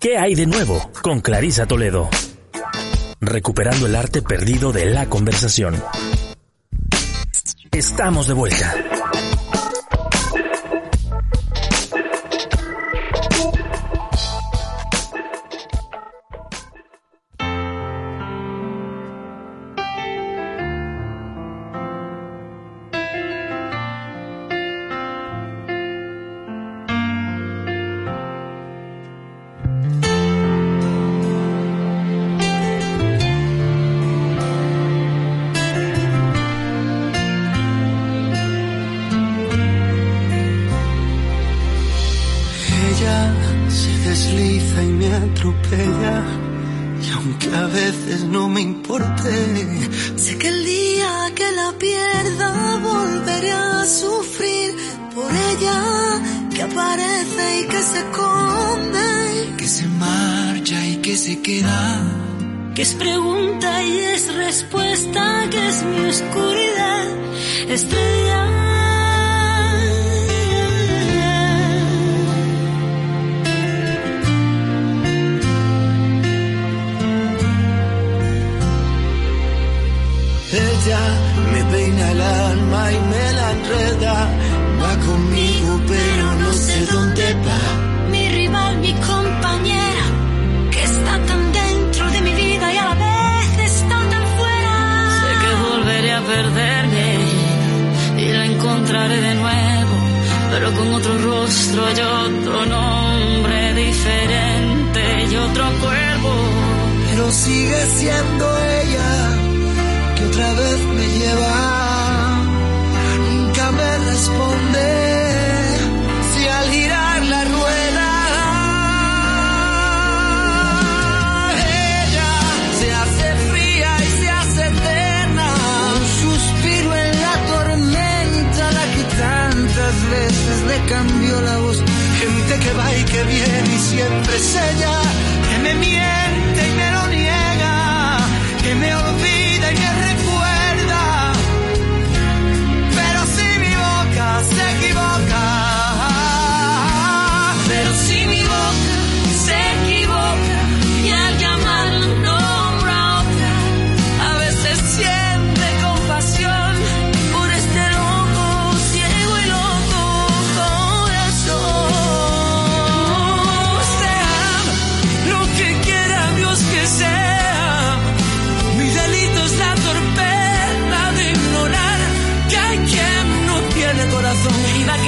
¿Qué hay de nuevo con Clarisa Toledo? Recuperando el arte perdido de la conversación. Estamos de vuelta. Que es pregunta y es respuesta, que es mi oscuridad, rostro y otro nombre diferente y otro cuerpo. Pero sigue siendo ella que otra vez me lleva. Nunca me responde si al girar la rueda ella se hace fría y se hace eterna. Un suspiro en la tormenta, la que tantas veces le cambió que viene y siempre es ella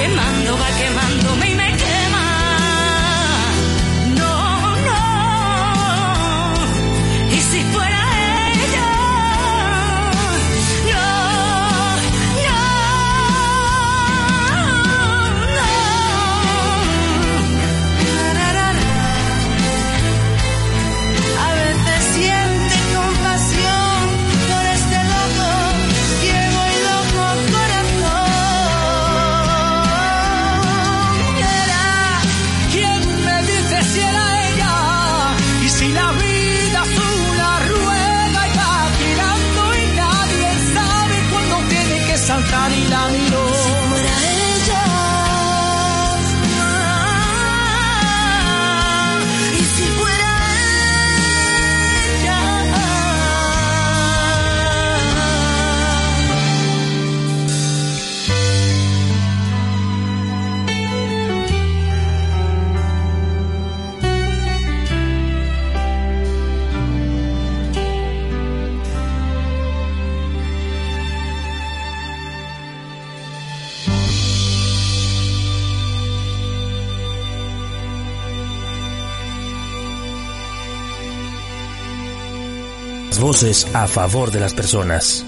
Y voces a favor de las personas.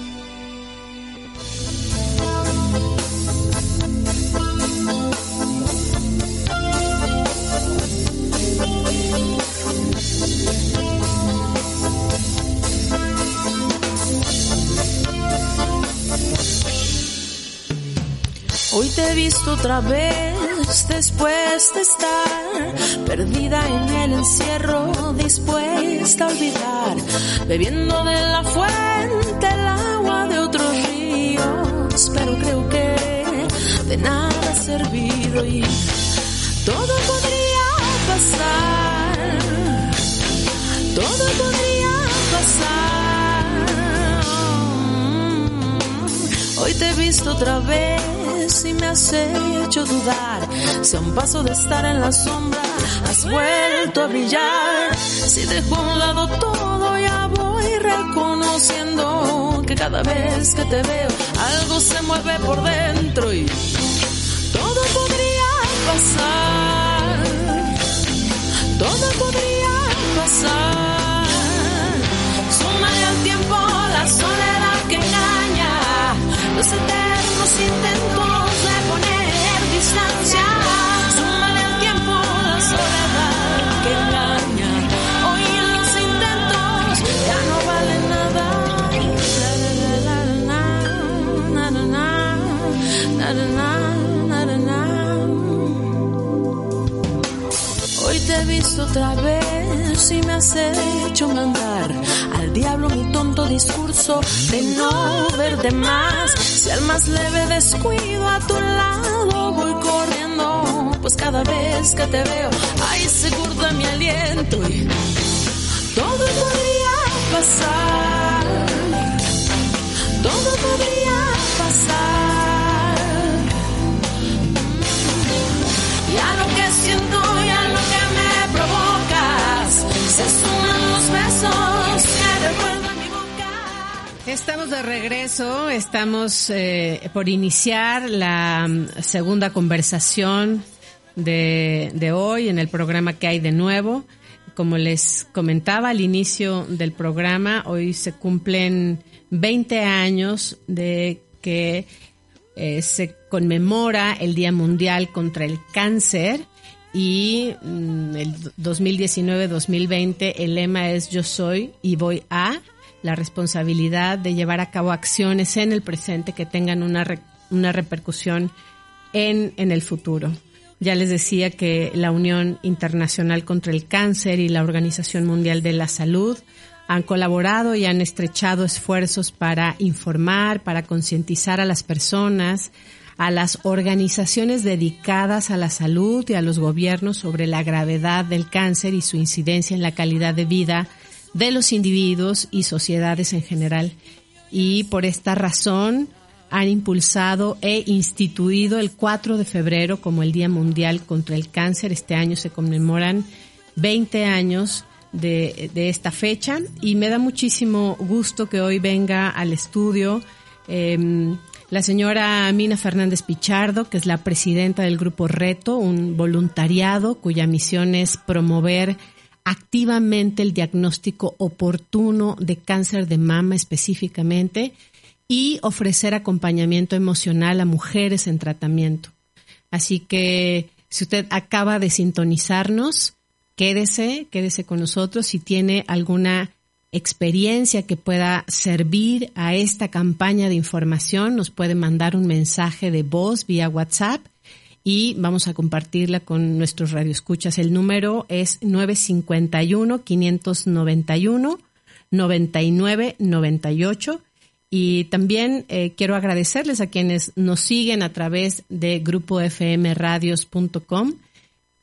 Hoy te he visto otra vez después de estar perdida en el encierro, dispuesta a olvidar bebiendo de la fuente el agua de otros ríos, pero creo que de nada ha servido y todo podría pasar, todo podría pasar. Hoy te he visto otra vez y me has hecho dudar. Si a un paso de estar en la sombra has vuelto a brillar. Si dejo a un lado todo, ya voy reconociendo que cada vez que te veo algo se mueve por dentro y todo podría pasar. Todo podría pasar. Súmale al tiempo la soledad que engaña. Los eternos intentos de poner distancia. Otra vez y me has hecho mandar al diablo mi tonto discurso de no ver de más. Si al más leve descuido a tu lado voy corriendo, pues cada vez que te veo, ahí se curta mi aliento y todo podría pasar. Estamos de regreso, estamos eh, por iniciar la mm, segunda conversación de, hoy en el programa que hay de nuevo. Como les comentaba al inicio del programa, hoy se cumplen 20 años de que eh, se conmemora el Día Mundial contra el Cáncer y mm, el 2019-2020 el lema es Yo soy y voy a la responsabilidad de llevar a cabo acciones en el presente que tengan una, una repercusión en, en el futuro. Ya les decía que la Unión Internacional contra el Cáncer y la Organización Mundial de la Salud han colaborado y han estrechado esfuerzos para informar, para concientizar a las personas, a las organizaciones dedicadas a la salud y a los gobiernos sobre la gravedad del cáncer y su incidencia en la calidad de vida de los individuos y sociedades en general. Y por esta razón han impulsado e instituido el 4 de febrero como el Día Mundial contra el Cáncer. Este año se conmemoran 20 años de, de esta fecha y me da muchísimo gusto que hoy venga al estudio eh, la señora Mina Fernández Pichardo, que es la presidenta del Grupo Reto, un voluntariado cuya misión es promover activamente el diagnóstico oportuno de cáncer de mama específicamente y ofrecer acompañamiento emocional a mujeres en tratamiento. Así que si usted acaba de sintonizarnos, quédese, quédese con nosotros si tiene alguna experiencia que pueda servir a esta campaña de información, nos puede mandar un mensaje de voz vía WhatsApp y vamos a compartirla con nuestros radioescuchas. El número es 951 591 9998 y también eh, quiero agradecerles a quienes nos siguen a través de grupofmradios.com,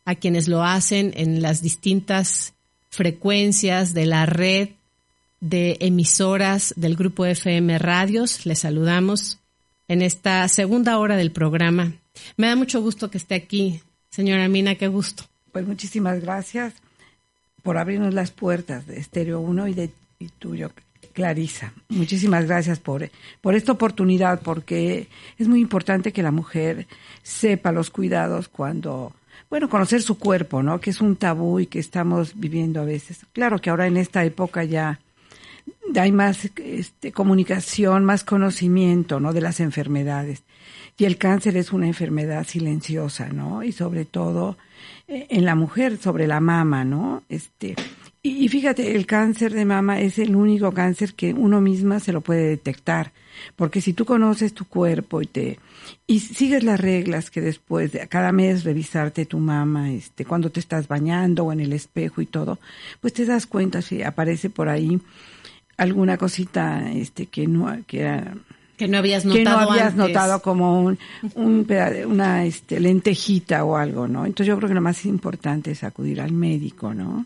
a quienes lo hacen en las distintas frecuencias de la red de emisoras del grupo FM Radios. Les saludamos en esta segunda hora del programa. Me da mucho gusto que esté aquí, señora Mina, qué gusto. Pues muchísimas gracias por abrirnos las puertas de Estéreo 1 y de tuyo, Clarisa. Muchísimas gracias por, por esta oportunidad, porque es muy importante que la mujer sepa los cuidados cuando, bueno, conocer su cuerpo, ¿no? Que es un tabú y que estamos viviendo a veces. Claro que ahora en esta época ya hay más este, comunicación, más conocimiento, ¿no? De las enfermedades. Y el cáncer es una enfermedad silenciosa, ¿no? Y sobre todo eh, en la mujer, sobre la mama, ¿no? Este, Y, fíjate, el cáncer de mama es el único cáncer que uno misma se lo puede detectar, porque si tú conoces tu cuerpo y te y sigues las reglas que después de cada mes revisarte tu mama, este, cuando te estás bañando o en el espejo y todo, pues te das cuenta si aparece por ahí alguna cosita, este, que no, que que no habías notado que no habías notado como un, un una este, lentejita o algo, ¿no? Entonces yo creo que lo más importante es acudir al médico, ¿no?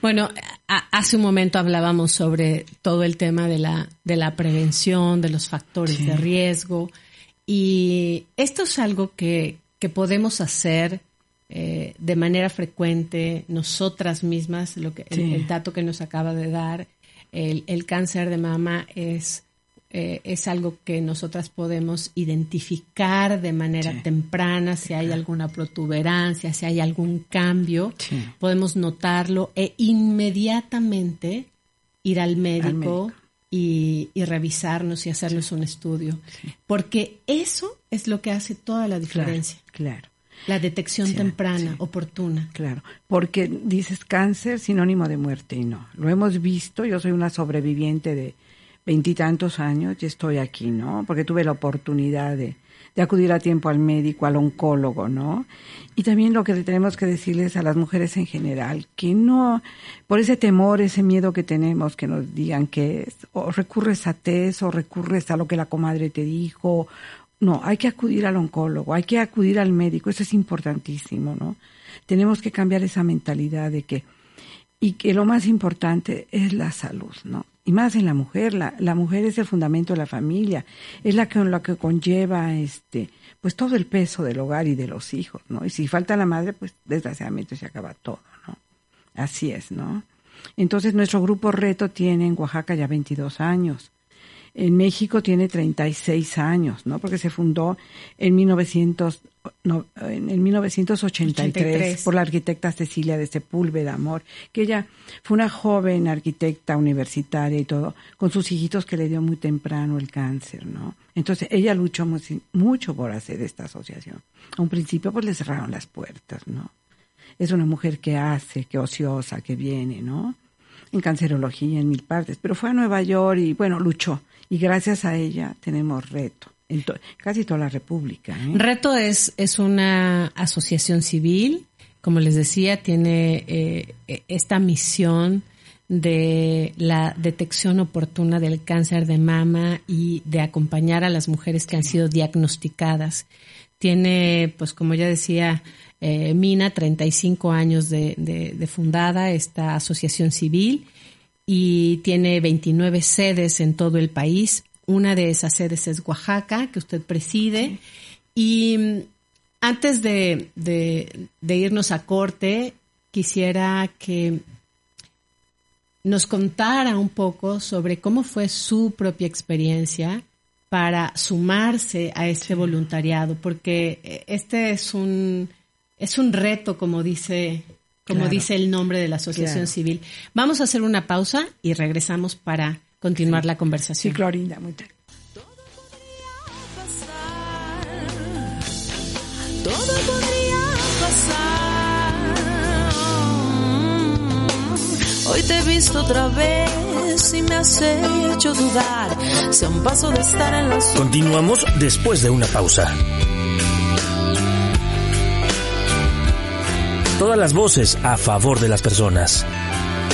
Bueno, hace un momento hablábamos sobre todo el tema de la, de la prevención, de los factores de riesgo. Y esto es algo que, que podemos hacer eh, de manera frecuente nosotras mismas. Lo que, el, dato que nos acaba de dar, el, el cáncer de mama es eh, es algo que nosotras podemos identificar de manera temprana, si hay alguna protuberancia, si hay algún cambio, podemos notarlo e inmediatamente ir al médico, Y, revisarnos y hacernos un estudio. Porque eso es lo que hace toda la diferencia. Claro. La detección temprana, oportuna. Claro, porque dices cáncer sinónimo de muerte y no. Lo hemos visto, yo soy una sobreviviente de, veintitantos años y estoy aquí, ¿no? Porque tuve la oportunidad de, de acudir a tiempo al médico, al oncólogo, ¿no? Y también lo que tenemos que decirles a las mujeres en general, que no, por ese temor, ese miedo que tenemos, que nos digan que es, o recurres a test, o recurres a lo que la comadre te dijo, no, hay que acudir al oncólogo, hay que acudir al médico, eso es importantísimo, ¿no? Tenemos que cambiar esa mentalidad de que, y que lo más importante es la salud, ¿no? y más en la mujer, la, la mujer es el fundamento de la familia, es la que, que conlleva este, pues todo el peso del hogar y de los hijos, ¿no? Y si falta la madre, pues desgraciadamente se acaba todo, ¿no? Así es, ¿no? Entonces nuestro grupo Reto tiene en Oaxaca ya 22 años. En México tiene 36 años, ¿no? Porque se fundó en 1900, en 1983 por la arquitecta Cecilia de Sepúlveda Amor, que ella fue una joven arquitecta universitaria y todo, con sus hijitos que le dio muy temprano el cáncer, ¿no? Entonces ella luchó mucho por hacer esta asociación. A un principio pues le cerraron las puertas, ¿no? Es una mujer que hace, que ociosa, que viene, ¿no? En cancerología, en mil partes, pero fue a Nueva York y bueno, luchó y gracias a ella tenemos reto. En casi toda la República. ¿eh? Reto es, es una asociación civil, como les decía, tiene eh, esta misión de la detección oportuna del cáncer de mama y de acompañar a las mujeres que han sido diagnosticadas. Tiene, pues como ya decía eh, Mina, 35 años de, de fundada esta asociación civil y tiene 29 sedes en todo el país. Una de esas sedes es Oaxaca, que usted preside. Y mm, antes de, de, irnos a corte, quisiera que nos contara un poco sobre cómo fue su propia experiencia para sumarse a este voluntariado, porque eh, este es un, es un reto, como dice como dice el nombre de la asociación civil. Vamos a hacer una pausa y regresamos para continuar la conversación. Sí, Clorinda, muy bien. Todo podría pasar. Hoy te he visto otra vez y me has hecho dudar. Sea un paso de estar en la Continuamos después de una pausa. Todas las voces a favor de las personas.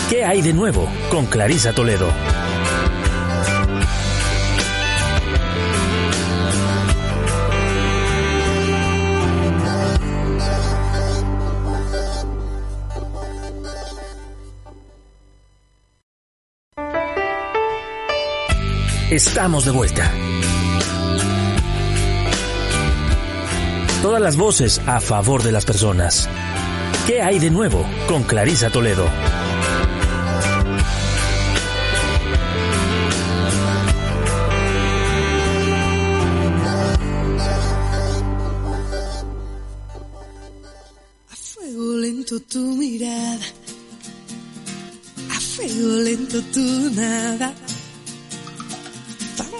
¿Qué hay de nuevo con Clarisa Toledo? Estamos de vuelta. Todas las voces a favor de las personas. ¿Qué hay de nuevo con Clarisa Toledo? A fuego lento tu mirada, a fuego lento tu nada.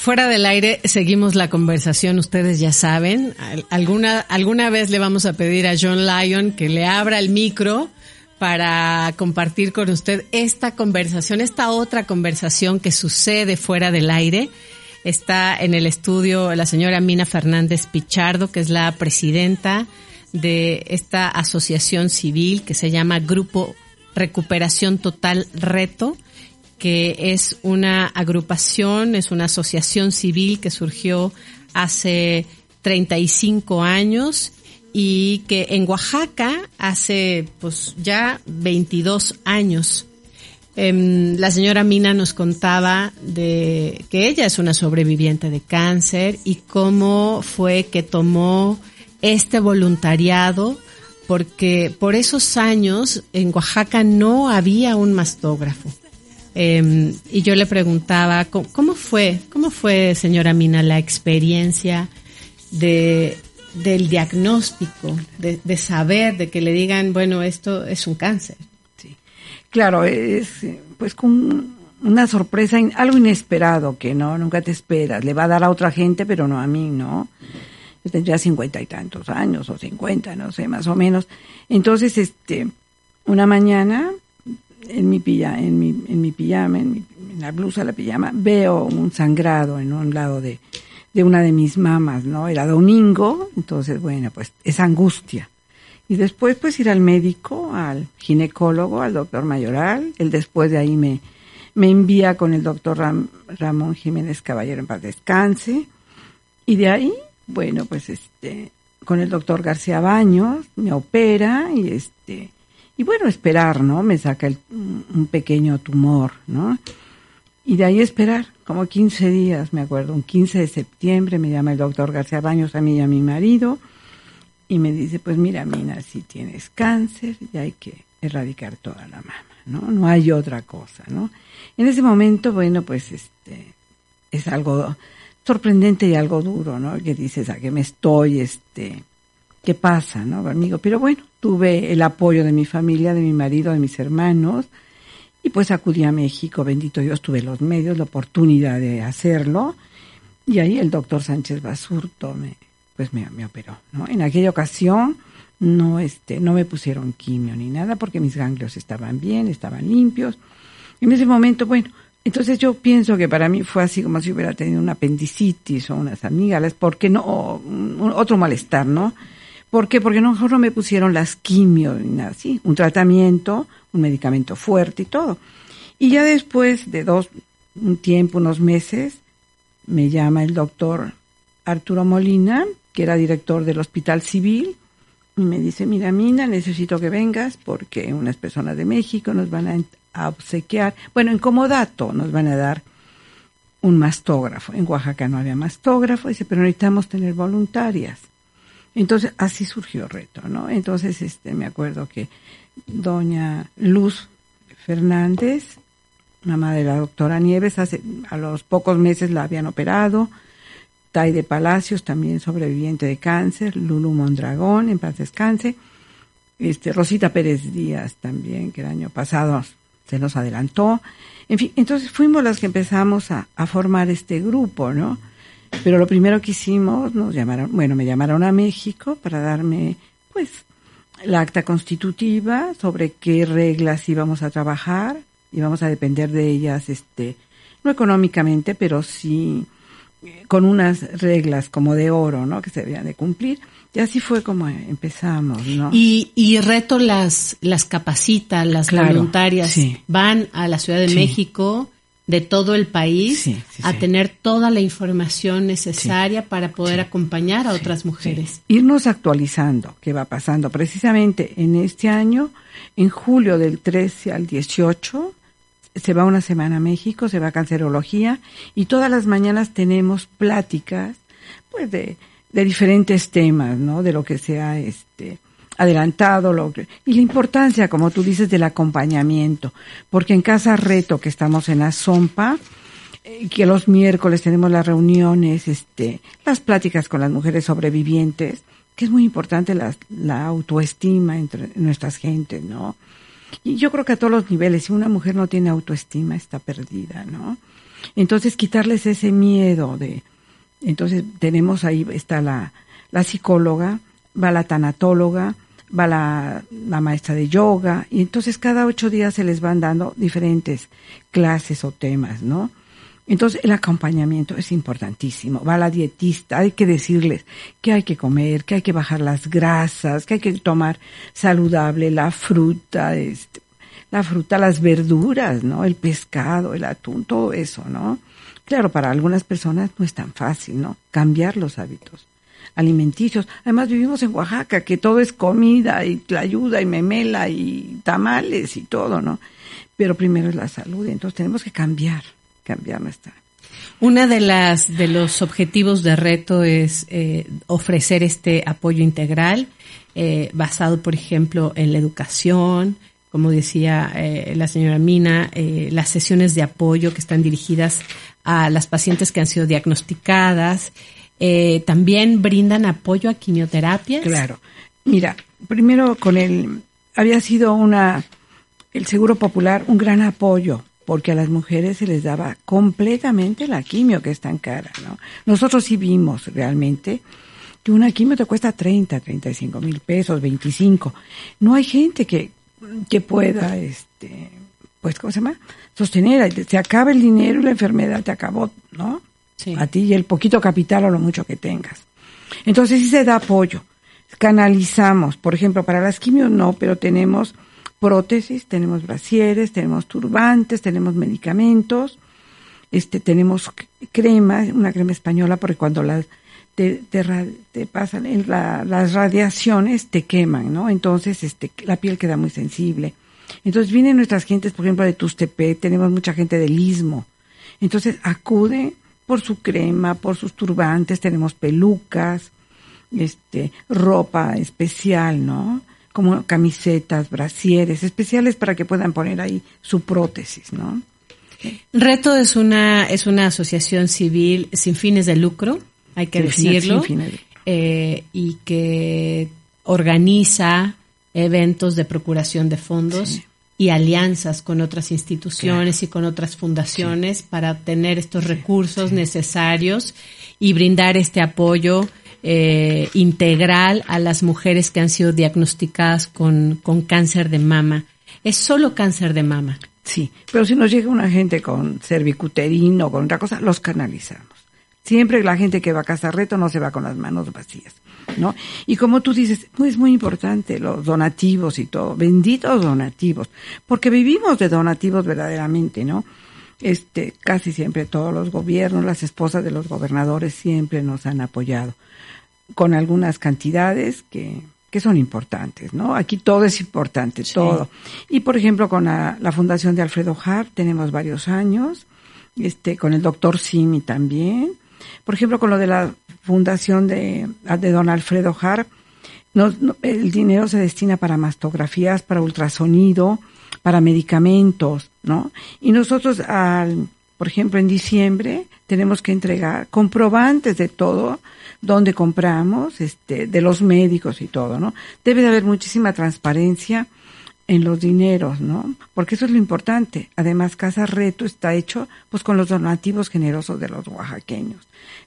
Fuera del aire seguimos la conversación, ustedes ya saben. Alguna, alguna vez le vamos a pedir a John Lyon que le abra el micro para compartir con usted esta conversación, esta otra conversación que sucede fuera del aire. Está en el estudio la señora Mina Fernández Pichardo, que es la presidenta de esta asociación civil que se llama Grupo Recuperación Total Reto que es una agrupación, es una asociación civil que surgió hace 35 años y que en Oaxaca hace pues ya 22 años. Em, la señora Mina nos contaba de que ella es una sobreviviente de cáncer y cómo fue que tomó este voluntariado porque por esos años en Oaxaca no había un mastógrafo. Eh, y yo le preguntaba, ¿cómo, fue, cómo fue, señora Mina, la experiencia de, del diagnóstico, de, de, saber, de que le digan, bueno, esto es un cáncer? Sí, claro, es pues con una sorpresa, algo inesperado que no, nunca te esperas. Le va a dar a otra gente, pero no a mí, ¿no? Yo tendría cincuenta y tantos años, o cincuenta, no sé, más o menos. Entonces, este, una mañana en mi, pilla, en mi, en mi pijama, en, la blusa, la pijama, veo un sangrado en un lado de, de una de mis mamas, ¿no? Era domingo, entonces, bueno, pues es angustia. Y después, pues ir al médico, al ginecólogo, al doctor Mayoral. Él después de ahí me, me envía con el doctor Ramón Jiménez Caballero en paz descanse. Y de ahí, bueno, pues este, con el doctor García Baños, me opera y este, y bueno, esperar, ¿no? Me saca el, un pequeño tumor, ¿no? Y de ahí esperar, como 15 días, me acuerdo, un 15 de septiembre me llama el doctor García Baños a mí y a mi marido y me dice, pues mira, Mina, si tienes cáncer y hay que erradicar toda la mama, ¿no? No hay otra cosa, ¿no? En ese momento, bueno, pues este, es algo sorprendente y algo duro, ¿no? Que dices, ¿a qué me estoy, este, qué pasa, ¿no, amigo? Pero bueno, tuve el apoyo de mi familia, de mi marido, de mis hermanos, y pues acudí a México, bendito Dios, tuve los medios, la oportunidad de hacerlo, y ahí el doctor Sánchez Basurto me, pues me, me operó, ¿no? En aquella ocasión no, este, no me pusieron quimio ni nada porque mis ganglios estaban bien, estaban limpios. En ese momento, bueno, entonces yo pienso que para mí fue así como si hubiera tenido una apendicitis o unas amígdalas, porque no, otro malestar, ¿no? ¿Por qué? Porque no, no me pusieron las quimio ni nada así, un tratamiento, un medicamento fuerte y todo. Y ya después de dos, un tiempo, unos meses, me llama el doctor Arturo Molina, que era director del Hospital Civil, y me dice, mira, Mina, necesito que vengas porque unas personas de México nos van a, obsequiar, bueno, en comodato nos van a dar un mastógrafo. En Oaxaca no había mastógrafo, dice, pero necesitamos tener voluntarias. Entonces, así surgió Reto, ¿no? Entonces, este, me acuerdo que doña Luz Fernández, mamá de la doctora Nieves, hace, a los pocos meses la habían operado, Tai de Palacios, también sobreviviente de cáncer, Lulu Mondragón, en paz descanse, este, Rosita Pérez Díaz también, que el año pasado se nos adelantó. En fin, entonces fuimos las que empezamos a, a formar este grupo, ¿no? Pero lo primero que hicimos, nos llamaron, bueno, me llamaron a México para darme, pues, la acta constitutiva sobre qué reglas íbamos a trabajar, íbamos a depender de ellas, este, no económicamente, pero sí eh, con unas reglas como de oro, ¿no? Que se debían de cumplir. Y así fue como empezamos, ¿no? Y, y Reto las, las capacita, las voluntarias, van a la Ciudad de México de todo el país a tener toda la información necesaria para poder acompañar a otras mujeres. Irnos actualizando qué va pasando. Precisamente en este año, en julio del 13 al 18, se va una semana a México, se va a cancerología y todas las mañanas tenemos pláticas pues de, de diferentes temas, ¿no? De lo que sea este adelantado lo y la importancia, como tú dices, del acompañamiento, porque en Casa Reto, que estamos en la Zompa, eh, que los miércoles tenemos las reuniones, este, las pláticas con las mujeres sobrevivientes, que es muy importante la, la autoestima entre nuestras gentes, ¿no? Y yo creo que a todos los niveles, si una mujer no tiene autoestima, está perdida, ¿no? Entonces, quitarles ese miedo de, entonces tenemos ahí, está la, la psicóloga, va la tanatóloga, va la, maestra de yoga, y entonces cada ocho días se les van dando diferentes clases o temas, ¿no? Entonces el acompañamiento es importantísimo. Va la dietista, hay que decirles que hay que comer, que hay que bajar las grasas, que hay que tomar saludable la fruta, este, la fruta, las verduras, ¿no? El pescado, el atún, todo eso, ¿no? Claro, para algunas personas no es tan fácil, ¿no? Cambiar los hábitos alimenticios. Además vivimos en Oaxaca, que todo es comida y ayuda y memela y tamales y todo, ¿no? Pero primero es la salud, entonces tenemos que cambiar, cambiar nuestra. Una de las de los objetivos de reto es eh, ofrecer este apoyo integral eh, basado, por ejemplo, en la educación, como decía eh, la señora Mina, eh, las sesiones de apoyo que están dirigidas a las pacientes que han sido diagnosticadas, eh, también brindan apoyo a quimioterapias. Claro. Mira, primero con el, había sido una, el Seguro Popular un gran apoyo porque a las mujeres se les daba completamente la quimio que es tan cara, ¿no? Nosotros sí vimos realmente que una quimio te cuesta 30, 35 mil pesos, 25. No hay gente que, que pueda, este, pues, ¿cómo se llama? Sostener, se acaba el dinero y la enfermedad te acabó, ¿no? A ti y el poquito capital o lo mucho que tengas. Entonces sí se da apoyo. Canalizamos, por ejemplo, para las quimios no, pero tenemos prótesis, tenemos brasieres, tenemos turbantes, tenemos medicamentos, este, tenemos crema, una crema española, porque cuando las te, te, pasan la, las radiaciones te queman, ¿no? Entonces, este, la piel queda muy sensible. Entonces vienen nuestras gentes, por ejemplo, de Tustepec, tenemos mucha gente del Istmo. Entonces acude por su crema, por sus turbantes, tenemos pelucas, este, ropa especial, ¿no? Como camisetas, brasieres especiales para que puedan poner ahí su prótesis, ¿no? Reto es una es una asociación civil sin fines de lucro, hay que sin decirlo, fines. Eh, y que organiza eventos de procuración de fondos sí. Y alianzas con otras instituciones claro. y con otras fundaciones sí. para obtener estos recursos necesarios y brindar este apoyo eh, integral a las mujeres que han sido diagnosticadas con, con cáncer de mama. Es solo cáncer de mama. Sí, pero si nos llega una gente con cervicuterino, con otra cosa, los canalizamos. Siempre la gente que va a casa reto no se va con las manos vacías, ¿no? Y como tú dices, es muy importante los donativos y todo, benditos donativos, porque vivimos de donativos verdaderamente, ¿no? Este, casi siempre todos los gobiernos, las esposas de los gobernadores siempre nos han apoyado con algunas cantidades que, que son importantes, ¿no? Aquí todo es importante, sí. todo. Y por ejemplo, con la, la, Fundación de Alfredo Hart tenemos varios años, este, con el doctor Simi también. Por ejemplo, con lo de la Fundación de, don Alfredo Hart, no, no, el dinero se destina para mastografías, para ultrasonido, para medicamentos, ¿no? Y nosotros al, por ejemplo, en diciembre tenemos que entregar comprobantes de todo, donde compramos, este, de los médicos y todo, ¿no? Debe de haber muchísima transparencia en los dineros, ¿no? Porque eso es lo importante. Además, Casa Reto está hecho, pues, con los donativos generosos de los oaxaqueños.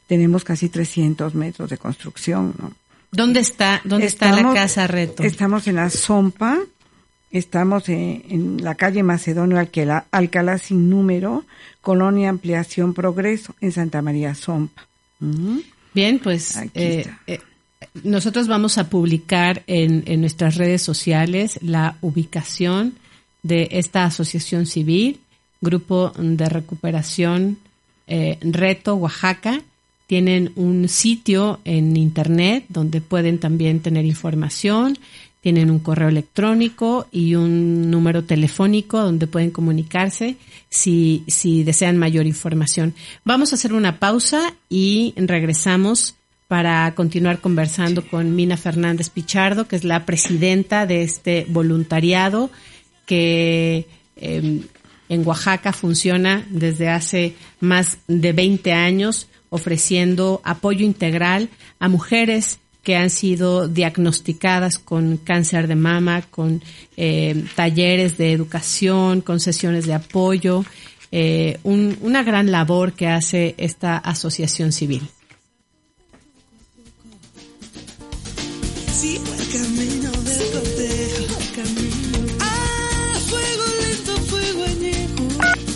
Tenemos casi 300 metros de construcción, ¿no? ¿Dónde está, dónde estamos, está la Casa Reto? Estamos en la Zompa, estamos en, en la calle Macedonio Alcalá, Alcalá sin número, Colonia Ampliación Progreso, en Santa María Zompa. Uh -huh. Bien, pues eh, eh, nosotros vamos a publicar en, nuestras redes sociales la ubicación de esta asociación civil, Grupo de Recuperación eh, Reto Oaxaca. Tienen un sitio en internet donde pueden también tener información, tienen un correo electrónico y un número telefónico donde pueden comunicarse si, si desean mayor información. Vamos a hacer una pausa y regresamos para continuar conversando con Mina Fernández Pichardo, que es la presidenta de este voluntariado que eh, en Oaxaca funciona desde hace más de 20 años ofreciendo apoyo integral a mujeres que han sido diagnosticadas con cáncer de mama, con eh, talleres de educación, con sesiones de apoyo, eh, una gran labor que hace esta asociación civil.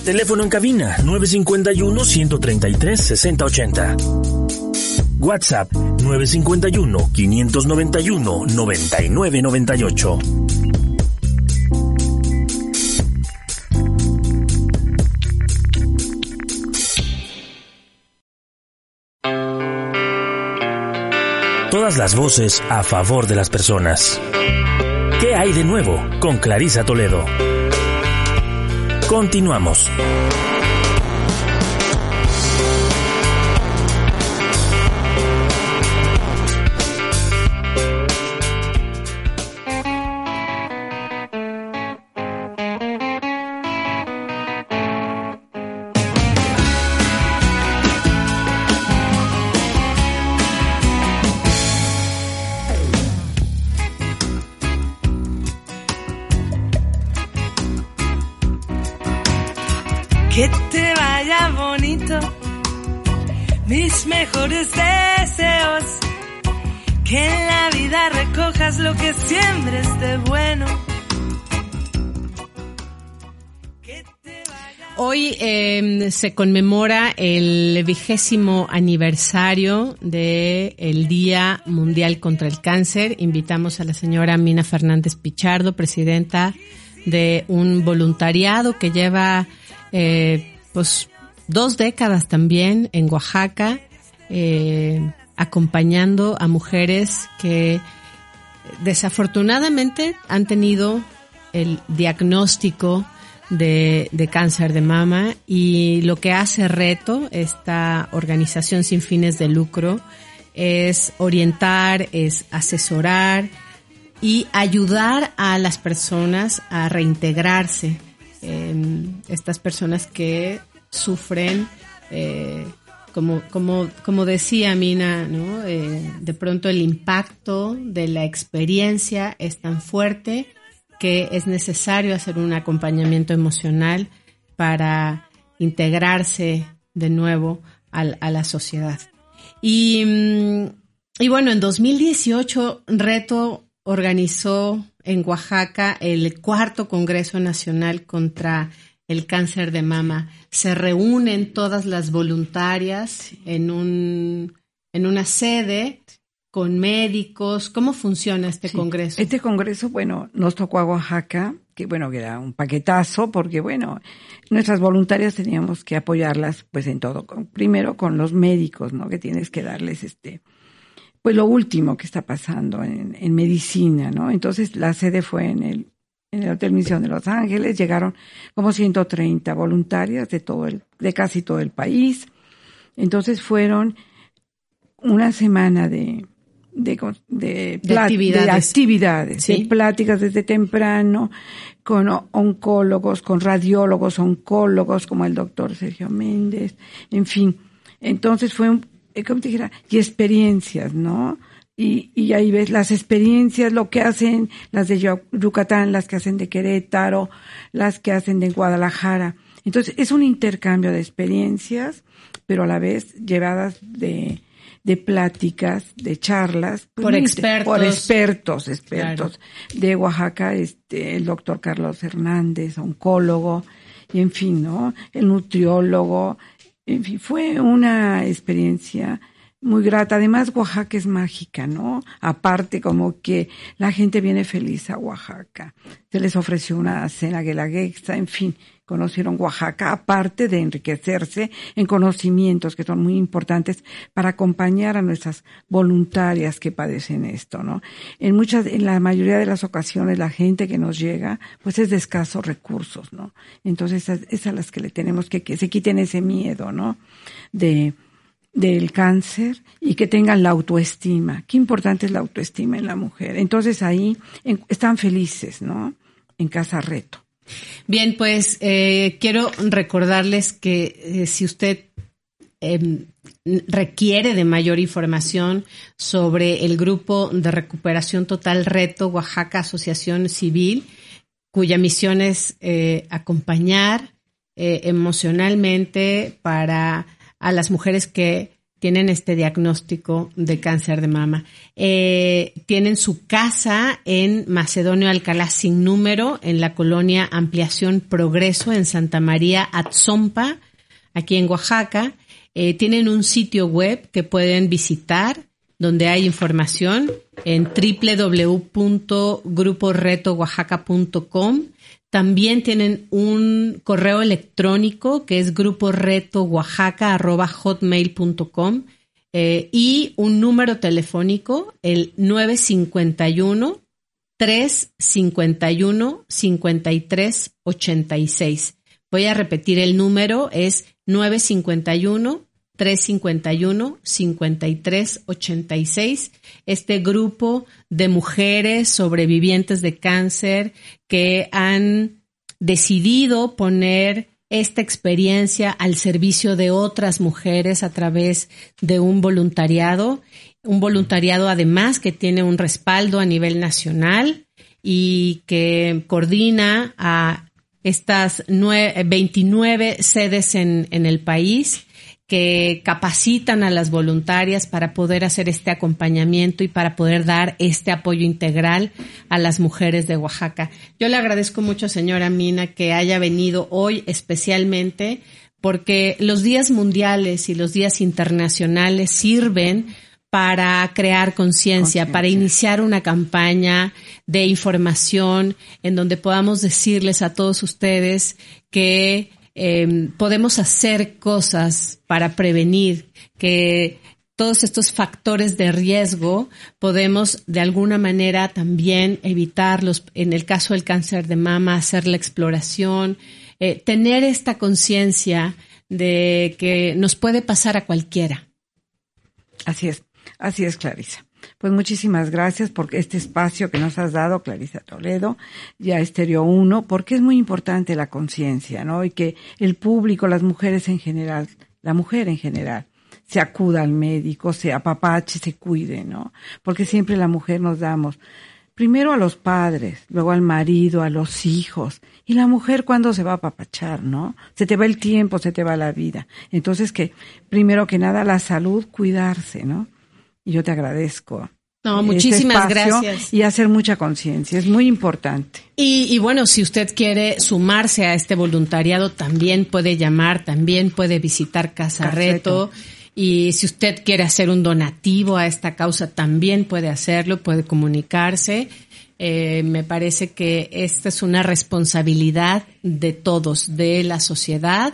Teléfono en cabina 951-133-6080. WhatsApp 951-591-9998. Todas las voces a favor de las personas. ¿Qué hay de nuevo con Clarisa Toledo? Continuamos. Se conmemora el vigésimo aniversario del Día Mundial contra el Cáncer. Invitamos a la señora Mina Fernández Pichardo, presidenta de un voluntariado que lleva eh, pues dos décadas también en Oaxaca, eh, acompañando a mujeres que desafortunadamente han tenido el diagnóstico de, cáncer de mama y lo que hace Reto, esta organización sin fines de lucro, es orientar, es asesorar y ayudar a las personas a reintegrarse. Estas personas que sufren, eh, como, como, como decía Mina. Eh, de pronto el impacto de la experiencia es tan fuerte que es necesario hacer un acompañamiento emocional para integrarse de nuevo a, la sociedad. Y, mm, y, bueno, en 2018 Reto organizó en Oaxaca el cuarto Congreso Nacional contra el Cáncer de Mama. Se reúnen todas las voluntarias en, un, en una sede con médicos? ¿Cómo funciona este congreso? Este congreso, bueno, nos tocó a Oaxaca, que bueno, que era un paquetazo, porque bueno, nuestras voluntarias teníamos que apoyarlas pues en todo. Primero con los médicos, ¿no? Que tienes que darles este, pues lo último que está pasando en, en medicina, ¿no? Entonces la sede fue en el, en el Hotel Misión de Los Ángeles, llegaron como 130 voluntarias de todo el, de casi todo el país. Entonces fueron una semana de, de, de, actividades, de, pláticas desde temprano con oncólogos, con radiólogos, oncólogos como el doctor Sergio Méndez, en fin. Entonces fue, un, como te dijera, y experiencias, ¿no? Y, y ahí ves las experiencias, lo que hacen las de Yucatán, las que hacen de Querétaro, las que hacen de Guadalajara. Entonces es un intercambio de experiencias, pero a la vez llevadas de, de pláticas, de charlas. Pues, por expertos. Por expertos, expertos. De Oaxaca, este, el doctor Carlos Hernández, oncólogo, y en fin, ¿no? El nutriólogo. En fin, fue una experiencia muy grata. Además, Oaxaca es mágica, ¿no? Aparte, como que la gente viene feliz a Oaxaca. Se les ofreció una cena guelaguetza, en fin conocieron Oaxaca, aparte de enriquecerse en conocimientos que son muy importantes para acompañar a nuestras voluntarias que padecen esto, ¿no? En muchas, en la mayoría de las ocasiones la gente que nos llega, pues es de escasos recursos, ¿no? Entonces es a las que le tenemos que que se quiten ese miedo, ¿no? De, del cáncer y que tengan la autoestima. Qué importante es la autoestima en la mujer. Entonces ahí están felices, ¿no? En Casa Reto. Bien, pues eh, quiero recordarles que eh, si usted em, requiere de mayor información sobre el grupo de recuperación total Reto Oaxaca Asociación Civil, cuya misión es eh, acompañar emocionalmente para a las mujeres que tienen este diagnóstico de cáncer de mama. Eh, tienen su casa en Macedonio Alcalá sin número, en la colonia Ampliación Progreso, en Santa María Atzompa, aquí en Oaxaca. Eh, tienen un sitio web que pueden visitar donde hay información en www.gruporetooaxaca.com también tienen un correo electrónico que es gruporetooaxaca.hotmail.com eh, y un número telefónico, el 951 351 5386. Voy a repetir el número, es 951 351 5386. Este grupo de mujeres sobrevivientes de cáncer que han decidido poner esta experiencia al servicio de otras mujeres a través de un voluntariado, un voluntariado además que tiene un respaldo a nivel nacional y que coordina a estas 29 sedes en, en el país que capacitan a las voluntarias para poder hacer este acompañamiento y para poder dar este apoyo integral a las mujeres de Oaxaca. Yo le agradezco mucho, señora Mina, que haya venido hoy especialmente porque los días mundiales y los días internacionales sirven para crear conciencia, para iniciar una campaña de información en donde podamos decirles a todos ustedes que Em, podemos hacer cosas para prevenir que todos estos factores de riesgo podemos de alguna manera también evitarlos. En el caso del cáncer de mama, hacer la exploración, eh, tener esta conciencia de que nos puede pasar a cualquiera. Así es, así es, Clarisa. Pues muchísimas gracias por este espacio que nos has dado, Clarisa Toledo, ya Estéreo 1, porque es muy importante la conciencia, ¿no? Y que el público, las mujeres en general, la mujer en general, se acuda al médico, se apapache, se cuide, ¿no? Porque siempre la mujer nos damos primero a los padres, luego al marido, a los hijos. Y la mujer cuando se va a apapachar, ¿no? Se te va el tiempo, se te va la vida. Entonces que, primero que nada, la salud, cuidarse, ¿no? Y yo te agradezco. No, muchísimas gracias. Y hacer mucha conciencia, es muy importante. Y, bueno, si usted quiere sumarse a este voluntariado, también puede llamar, también puede visitar Casa Reto. Y si usted quiere hacer un donativo a esta causa, también puede hacerlo, puede comunicarse. Eh, me parece que esta es una responsabilidad de todos, de la sociedad,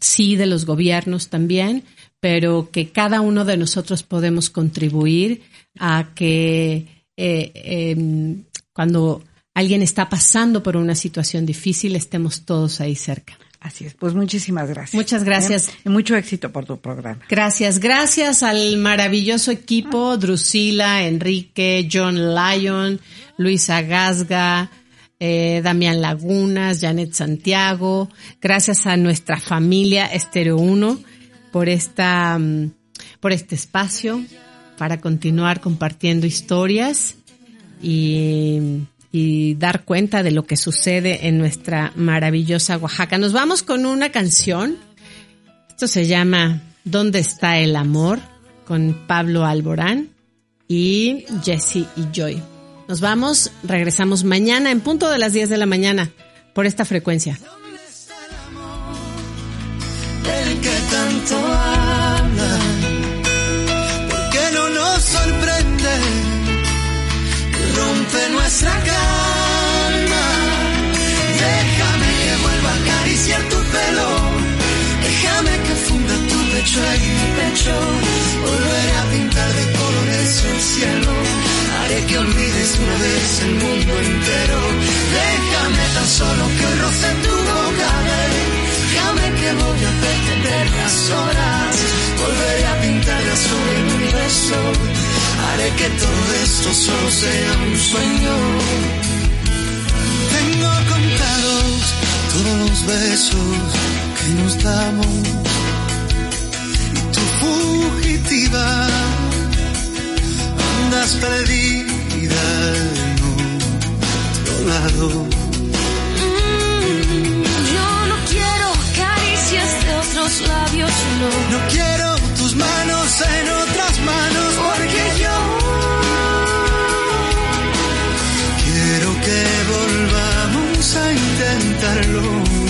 sí, de los gobiernos también, pero que cada uno de nosotros podemos contribuir a que eh, em, cuando alguien está pasando por una situación difícil estemos todos ahí cerca. Así es, pues muchísimas gracias. Muchas gracias. ¿Eh? Y mucho éxito por tu programa. Gracias, gracias al maravilloso equipo, Drusila, Enrique, John Lyon, Luisa Gasga, eh, Damián Lagunas, Janet Santiago, gracias a nuestra familia Estero 1 por esta, mm, por este espacio para continuar compartiendo historias y, y dar cuenta de lo que sucede en nuestra maravillosa Oaxaca. Nos vamos con una canción. Esto se llama ¿Dónde está el amor? con Pablo Alborán y Jesse y Joy. Nos vamos, regresamos mañana en punto de las 10 de la mañana por esta frecuencia el que tanto habla. porque no nos sorprende que rompe nuestra calma? Déjame que vuelva a acariciar tu pelo, déjame que funda tu pecho en mi pecho, volveré a pintar de colores el cielo. Haré que olvides una vez el mundo entero. Déjame tan solo que roce tu voy a detener las horas, volveré a pintar sobre el universo. Haré que todo esto solo sea un sueño. Tengo contados los besos que nos damos y tu fugitiva andas perdida en otro lado. No. No quiero tus manos en otras manos porque yo quiero que volvamos a intentarlo.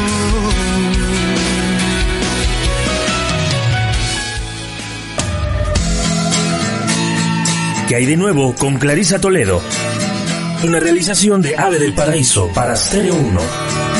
¿Qué hay de nuevo con Clarisa Toledo? Una realización de Ave del Paraíso para Stereo 1.